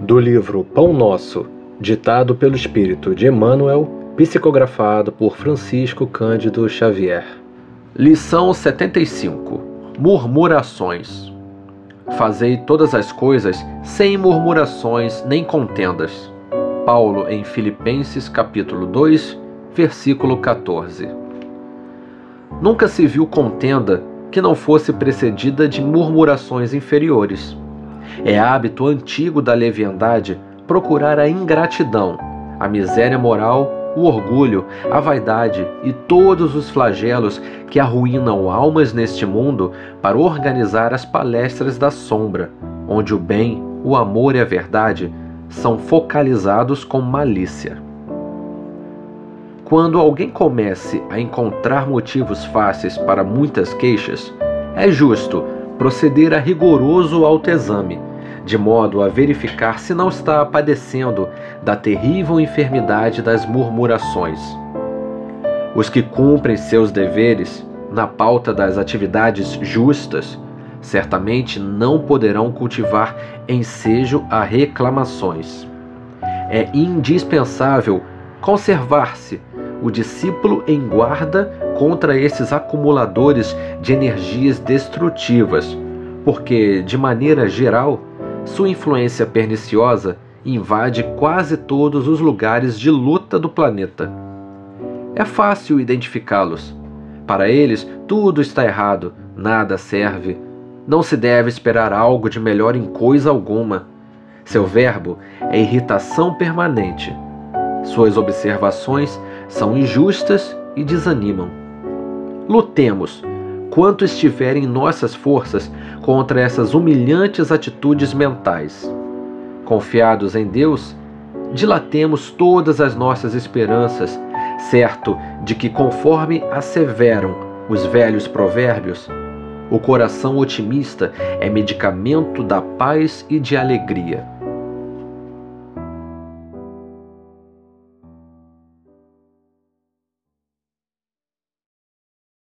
Do livro Pão Nosso, ditado pelo Espírito de Emmanuel, psicografado por Francisco Cândido Xavier. Lição 75: Murmurações. Fazei todas as coisas sem murmurações nem contendas. Paulo em Filipenses capítulo 2, versículo 14. Nunca se viu contenda que não fosse precedida de murmurações inferiores. É hábito antigo da leviandade procurar a ingratidão, a miséria moral, o orgulho, a vaidade e todos os flagelos que arruinam almas neste mundo para organizar as palestras da sombra, onde o bem, o amor e a verdade são focalizados com malícia. Quando alguém comece a encontrar motivos fáceis para muitas queixas, é justo proceder a rigoroso autoexame, de modo a verificar se não está padecendo da terrível enfermidade das murmurações. Os que cumprem seus deveres na pauta das atividades justas certamente não poderão cultivar ensejo a reclamações. É indispensável conservar-se o discípulo em guarda contra esses acumuladores de energias destrutivas, porque, de maneira geral, sua influência perniciosa invade quase todos os lugares de luta do planeta. É fácil identificá-los. Para eles, tudo está errado, nada serve. Não se deve esperar algo de melhor em coisa alguma. Seu verbo é irritação permanente. Suas observações são injustas e desanimam. Lutemos, quanto estiver em nossas forças, contra essas humilhantes atitudes mentais. Confiados em Deus, dilatemos todas as nossas esperanças, certo de que, conforme asseveram os velhos provérbios, o coração otimista é medicamento da paz e de alegria.